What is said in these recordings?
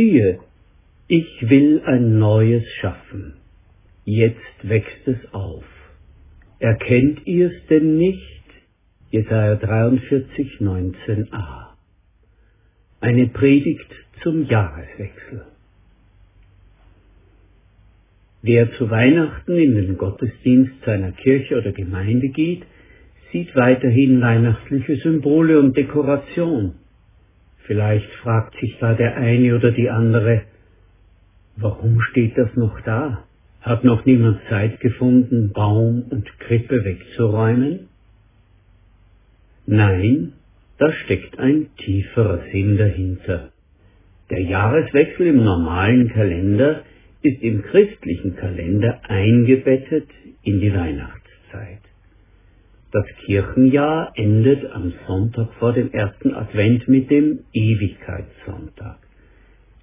siehe, ich will ein neues schaffen. Jetzt wächst es auf. Erkennt ihr es denn nicht? Jesaja 43, 19a. Eine Predigt zum Jahreswechsel. Wer zu Weihnachten in den Gottesdienst seiner Kirche oder Gemeinde geht, sieht weiterhin weihnachtliche Symbole und Dekoration. Vielleicht fragt sich da der eine oder die andere, warum steht das noch da? Hat noch niemand Zeit gefunden, Baum und Krippe wegzuräumen? Nein, da steckt ein tieferer Sinn dahinter. Der Jahreswechsel im normalen Kalender ist im christlichen Kalender eingebettet in die Weihnachtszeit. Das Kirchenjahr endet am Sonntag vor dem ersten Advent mit dem Ewigkeitssonntag.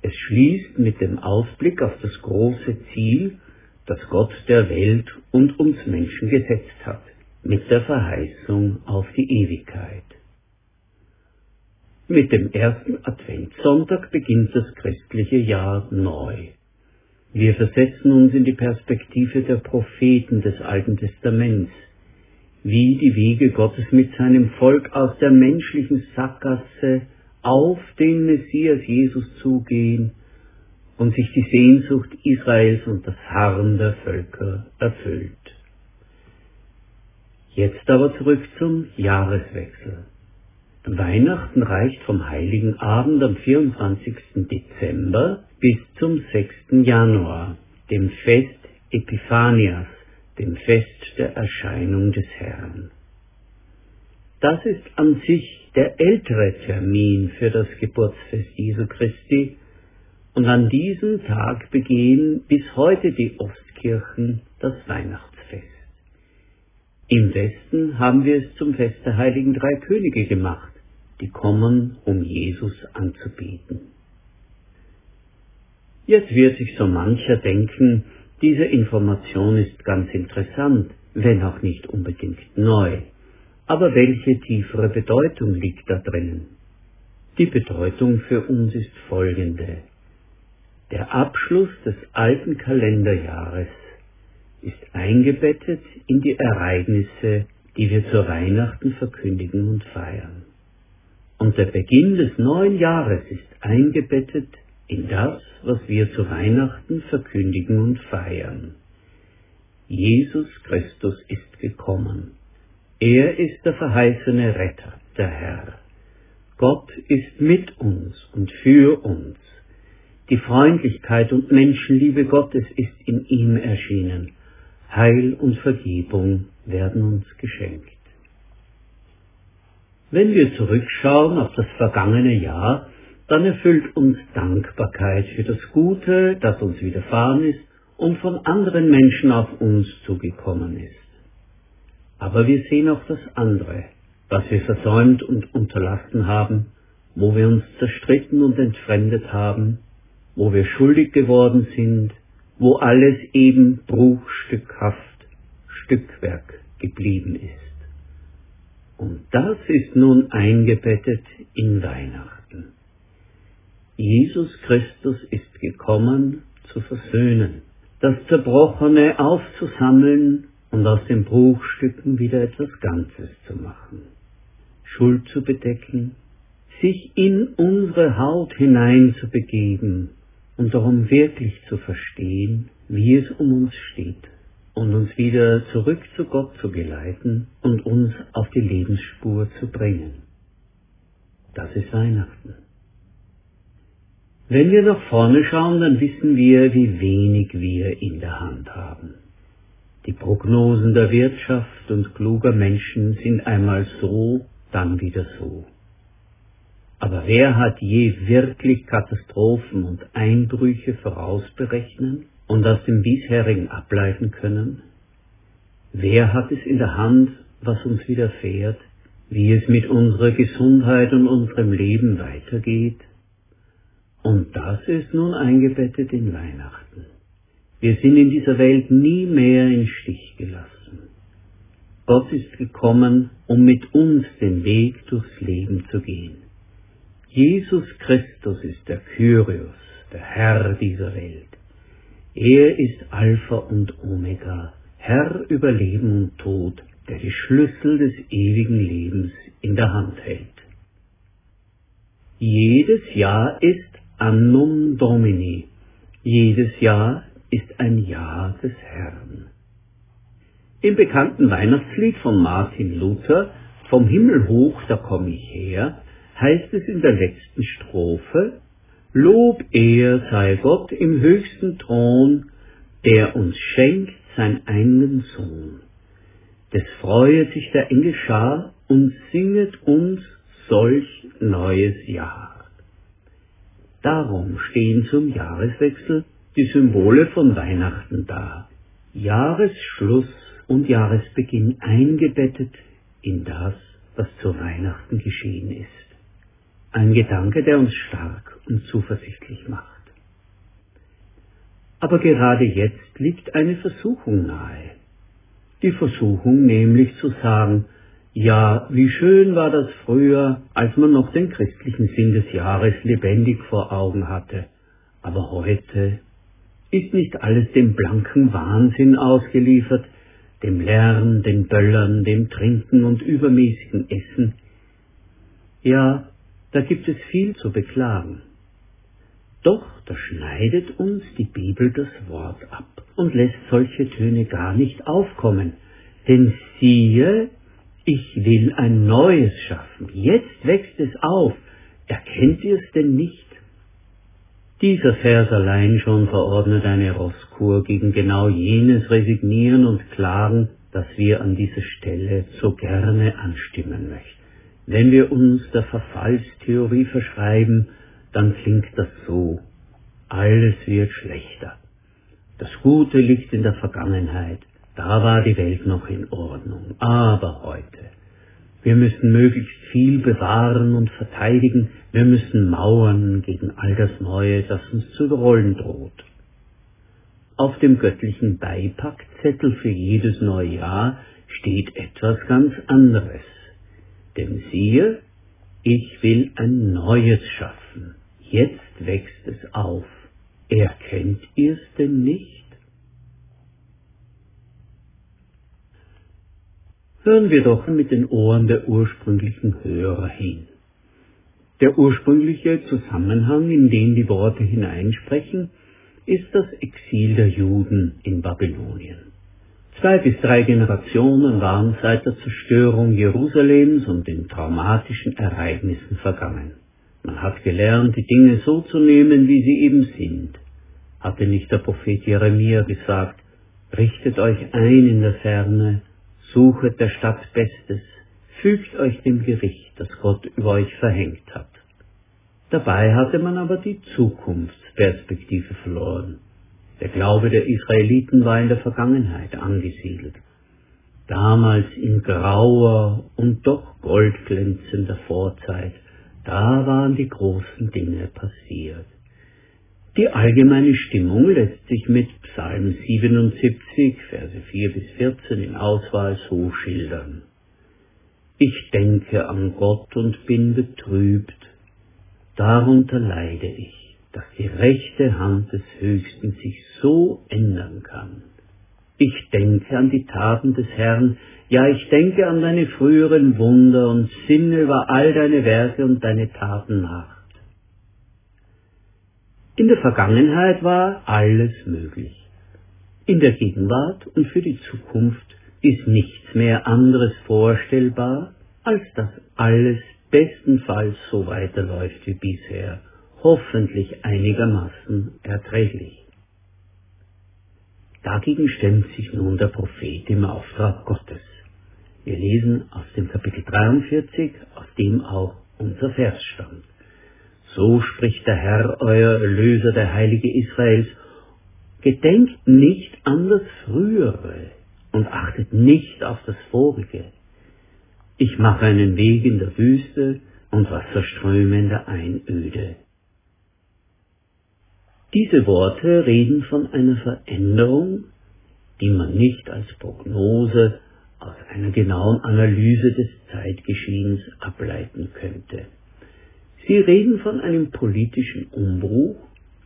Es schließt mit dem Ausblick auf das große Ziel, das Gott der Welt und uns Menschen gesetzt hat, mit der Verheißung auf die Ewigkeit. Mit dem ersten Adventssonntag beginnt das christliche Jahr neu. Wir versetzen uns in die Perspektive der Propheten des Alten Testaments, wie die Wege Gottes mit seinem Volk aus der menschlichen Sackgasse auf den Messias Jesus zugehen und sich die Sehnsucht Israels und das Harren der Völker erfüllt. Jetzt aber zurück zum Jahreswechsel. Weihnachten reicht vom heiligen Abend am 24. Dezember bis zum 6. Januar, dem Fest Epiphanias, dem Fest der Erscheinung des Herrn. Das ist an sich der ältere Termin für das Geburtsfest Jesu Christi, und an diesem Tag begehen bis heute die Ostkirchen das Weihnachtsfest. Im Westen haben wir es zum Fest der heiligen drei Könige gemacht, die kommen, um Jesus anzubeten. Jetzt wird sich so mancher denken, diese Information ist ganz interessant, wenn auch nicht unbedingt neu. Aber welche tiefere Bedeutung liegt da drinnen? Die Bedeutung für uns ist folgende. Der Abschluss des alten Kalenderjahres ist eingebettet in die Ereignisse, die wir zur Weihnachten verkündigen und feiern. Und der Beginn des neuen Jahres ist eingebettet in das, was wir zu Weihnachten verkündigen und feiern. Jesus Christus ist gekommen. Er ist der verheißene Retter, der Herr. Gott ist mit uns und für uns. Die Freundlichkeit und Menschenliebe Gottes ist in ihm erschienen. Heil und Vergebung werden uns geschenkt. Wenn wir zurückschauen auf das vergangene Jahr, dann erfüllt uns Dankbarkeit für das Gute, das uns widerfahren ist und von anderen Menschen auf uns zugekommen ist. Aber wir sehen auch das andere, was wir versäumt und unterlassen haben, wo wir uns zerstritten und entfremdet haben, wo wir schuldig geworden sind, wo alles eben bruchstückhaft Stückwerk geblieben ist. Und das ist nun eingebettet in Weihnachten. Jesus Christus ist gekommen, zu versöhnen, das Zerbrochene aufzusammeln und aus den Bruchstücken wieder etwas Ganzes zu machen, Schuld zu bedecken, sich in unsere Haut hineinzubegeben und darum wirklich zu verstehen, wie es um uns steht und uns wieder zurück zu Gott zu geleiten und uns auf die Lebensspur zu bringen. Das ist Weihnachten. Wenn wir nach vorne schauen, dann wissen wir, wie wenig wir in der Hand haben. Die Prognosen der Wirtschaft und kluger Menschen sind einmal so, dann wieder so. Aber wer hat je wirklich Katastrophen und Einbrüche vorausberechnen und aus dem bisherigen ableiten können? Wer hat es in der Hand, was uns widerfährt, wie es mit unserer Gesundheit und unserem Leben weitergeht? Und das ist nun eingebettet in Weihnachten. Wir sind in dieser Welt nie mehr in Stich gelassen. Gott ist gekommen, um mit uns den Weg durchs Leben zu gehen. Jesus Christus ist der Kyrios, der Herr dieser Welt. Er ist Alpha und Omega, Herr über Leben und Tod, der die Schlüssel des ewigen Lebens in der Hand hält. Jedes Jahr ist Annum Domini, jedes Jahr ist ein Jahr des Herrn. Im bekannten Weihnachtslied von Martin Luther, Vom Himmel hoch, da komm ich her, heißt es in der letzten Strophe, Lob, er sei Gott im höchsten Thron, der uns schenkt sein einen Sohn. Des freuet sich der Engel Schar und singet uns solch neues Jahr. Darum stehen zum Jahreswechsel die Symbole von Weihnachten da. Jahresschluss und Jahresbeginn eingebettet in das, was zu Weihnachten geschehen ist. Ein Gedanke, der uns stark und zuversichtlich macht. Aber gerade jetzt liegt eine Versuchung nahe. Die Versuchung nämlich zu sagen, ja, wie schön war das früher, als man noch den christlichen Sinn des Jahres lebendig vor Augen hatte. Aber heute ist nicht alles dem blanken Wahnsinn ausgeliefert, dem Lärm, den Böllern, dem Trinken und übermäßigen Essen. Ja, da gibt es viel zu beklagen. Doch da schneidet uns die Bibel das Wort ab und lässt solche Töne gar nicht aufkommen. Denn siehe, ich will ein Neues schaffen. Jetzt wächst es auf. Erkennt ihr es denn nicht? Dieser Vers allein schon verordnet eine Rosskur gegen genau jenes Resignieren und Klagen, das wir an dieser Stelle so gerne anstimmen möchten. Wenn wir uns der Verfallstheorie verschreiben, dann klingt das so. Alles wird schlechter. Das Gute liegt in der Vergangenheit. Da war die Welt noch in Ordnung. Aber heute. Wir müssen möglichst viel bewahren und verteidigen. Wir müssen mauern gegen all das Neue, das uns zu überrollen droht. Auf dem göttlichen Beipackzettel für jedes neue Jahr steht etwas ganz anderes. Denn siehe, ich will ein Neues schaffen. Jetzt wächst es auf. Erkennt ihr's denn nicht? Hören wir doch mit den Ohren der ursprünglichen Hörer hin. Der ursprüngliche Zusammenhang, in den die Worte hineinsprechen, ist das Exil der Juden in Babylonien. Zwei bis drei Generationen waren seit der Zerstörung Jerusalems und den traumatischen Ereignissen vergangen. Man hat gelernt, die Dinge so zu nehmen, wie sie eben sind. Hatte nicht der Prophet Jeremia gesagt, richtet euch ein in der Ferne, suchet der Stadt Bestes, fügt euch dem Gericht, das Gott über euch verhängt hat. Dabei hatte man aber die Zukunftsperspektive verloren. Der Glaube der Israeliten war in der Vergangenheit angesiedelt. Damals in grauer und doch goldglänzender Vorzeit da waren die großen Dinge passiert. Die allgemeine Stimmung lässt sich mit Psalm 77, Verse 4 bis 14 in Auswahl so schildern. Ich denke an Gott und bin betrübt, darunter leide ich, dass die rechte Hand des Höchsten sich so ändern kann. Ich denke an die Taten des Herrn, ja, ich denke an deine früheren Wunder und sinne über all deine Werke und deine Taten nach. In der Vergangenheit war alles möglich. In der Gegenwart und für die Zukunft ist nichts mehr anderes vorstellbar, als dass alles bestenfalls so weiterläuft wie bisher, hoffentlich einigermaßen erträglich. Dagegen stemmt sich nun der Prophet im Auftrag Gottes. Wir lesen aus dem Kapitel 43, aus dem auch unser Vers stammt. So spricht der Herr, euer Erlöser, der Heilige Israels, gedenkt nicht an das Frühere und achtet nicht auf das Vorige. Ich mache einen Weg in der Wüste und Wasserströme in der Einöde. Diese Worte reden von einer Veränderung, die man nicht als Prognose aus einer genauen Analyse des Zeitgeschehens ableiten könnte. Sie reden von einem politischen Umbruch,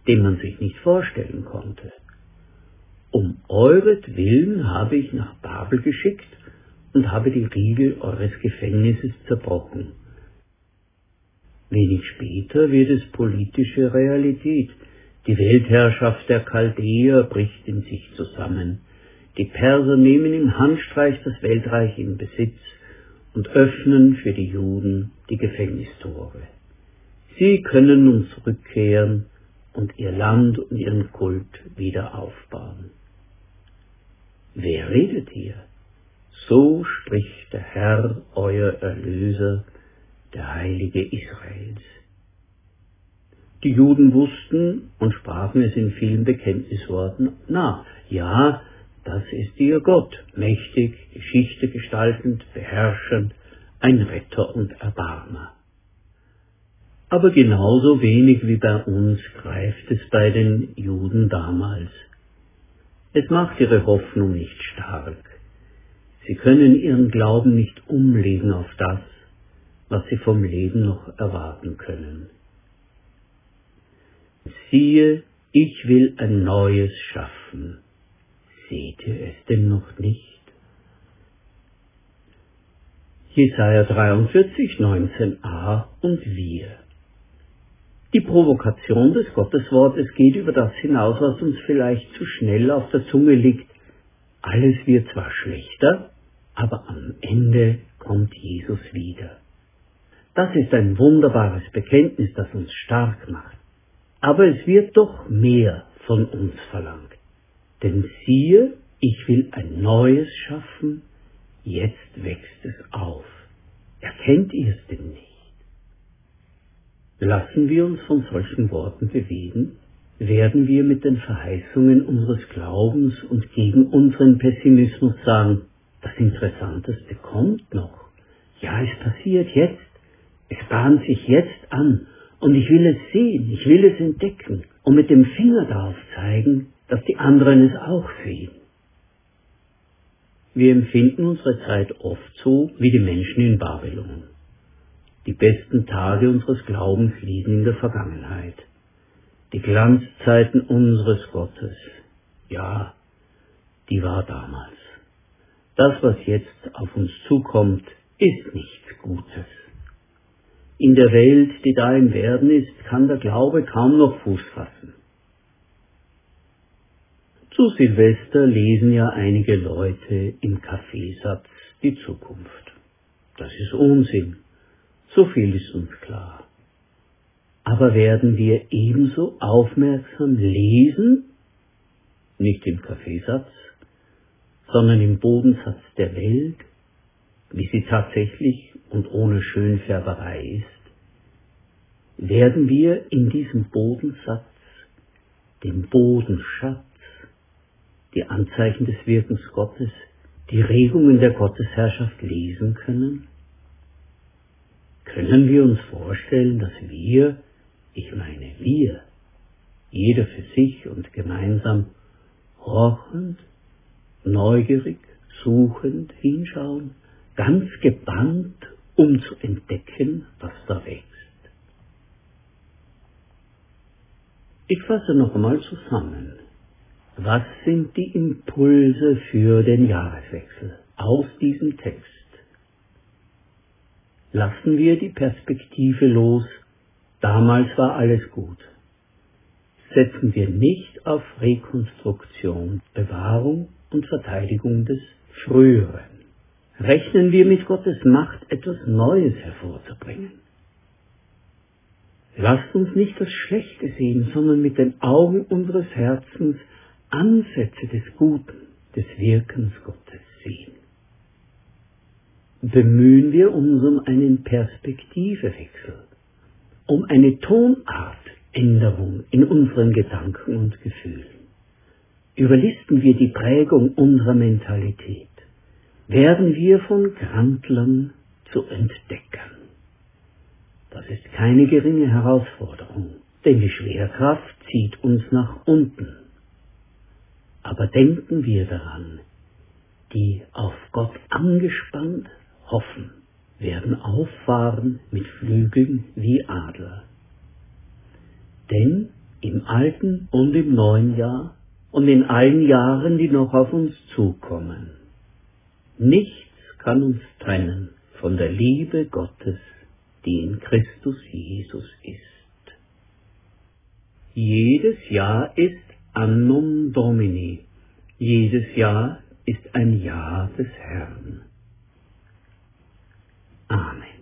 den man sich nicht vorstellen konnte. Um euretwillen habe ich nach Babel geschickt und habe die Riegel eures Gefängnisses zerbrochen. Wenig später wird es politische Realität. Die Weltherrschaft der Chaldäer bricht in sich zusammen. Die Perser nehmen im Handstreich das Weltreich in Besitz und öffnen für die Juden die Gefängnistore. Sie können nun zurückkehren und ihr Land und ihren Kult wieder aufbauen. Wer redet hier? So spricht der Herr, euer Erlöser, der Heilige Israels. Die Juden wussten und sprachen es in vielen Bekenntnisworten nach. Ja, das ist ihr Gott, mächtig, Geschichte gestaltend, beherrschend, ein Retter und Erbarmer. Aber genauso wenig wie bei uns greift es bei den Juden damals. Es macht ihre Hoffnung nicht stark. Sie können ihren Glauben nicht umlegen auf das, was sie vom Leben noch erwarten können. Siehe, ich will ein Neues schaffen. Seht ihr es denn noch nicht? Jesaja 43, 19a und wir. Die Provokation des Gotteswortes geht über das hinaus, was uns vielleicht zu schnell auf der Zunge liegt. Alles wird zwar schlechter, aber am Ende kommt Jesus wieder. Das ist ein wunderbares Bekenntnis, das uns stark macht. Aber es wird doch mehr von uns verlangt. Denn siehe, ich will ein Neues schaffen, jetzt wächst es auf. Erkennt ihr es denn nicht? Lassen wir uns von solchen Worten bewegen, werden wir mit den Verheißungen unseres Glaubens und gegen unseren Pessimismus sagen, das Interessanteste kommt noch. Ja, es passiert jetzt. Es bahnt sich jetzt an. Und ich will es sehen, ich will es entdecken und mit dem Finger darauf zeigen, dass die anderen es auch sehen. Wir empfinden unsere Zeit oft so wie die Menschen in Babylon. Die besten Tage unseres Glaubens liegen in der Vergangenheit. Die Glanzzeiten unseres Gottes, ja, die war damals. Das, was jetzt auf uns zukommt, ist nichts Gutes. In der Welt, die da im Werden ist, kann der Glaube kaum noch Fuß fassen. Zu Silvester lesen ja einige Leute im Kaffeesatz die Zukunft. Das ist Unsinn. So viel ist uns klar. Aber werden wir ebenso aufmerksam lesen, nicht im Kaffeesatz, sondern im Bodensatz der Welt, wie sie tatsächlich und ohne Schönfärberei ist, werden wir in diesem Bodensatz den Bodenschatz die Anzeichen des Wirkens Gottes, die Regungen der Gottesherrschaft lesen können? Können wir uns vorstellen, dass wir, ich meine wir, jeder für sich und gemeinsam, horchend, neugierig, suchend hinschauen, ganz gebannt, um zu entdecken, was da wächst? Ich fasse noch einmal zusammen. Was sind die Impulse für den Jahreswechsel aus diesem Text? Lassen wir die Perspektive los, damals war alles gut. Setzen wir nicht auf Rekonstruktion, Bewahrung und Verteidigung des Früheren. Rechnen wir mit Gottes Macht, etwas Neues hervorzubringen. Lasst uns nicht das Schlechte sehen, sondern mit den Augen unseres Herzens Ansätze des Guten, des Wirkens Gottes sehen. Bemühen wir uns um einen Perspektivewechsel, um eine Tonartänderung in unseren Gedanken und Gefühlen. Überlisten wir die Prägung unserer Mentalität, werden wir von Grandlern zu Entdeckern. Das ist keine geringe Herausforderung, denn die Schwerkraft zieht uns nach unten. Aber denken wir daran, die auf Gott angespannt hoffen, werden auffahren mit Flügeln wie Adler. Denn im alten und im neuen Jahr und in allen Jahren, die noch auf uns zukommen. Nichts kann uns trennen von der Liebe Gottes, die in Christus Jesus ist. Jedes Jahr ist Annum Domini, jedes Jahr ist ein Jahr des Herrn. Amen.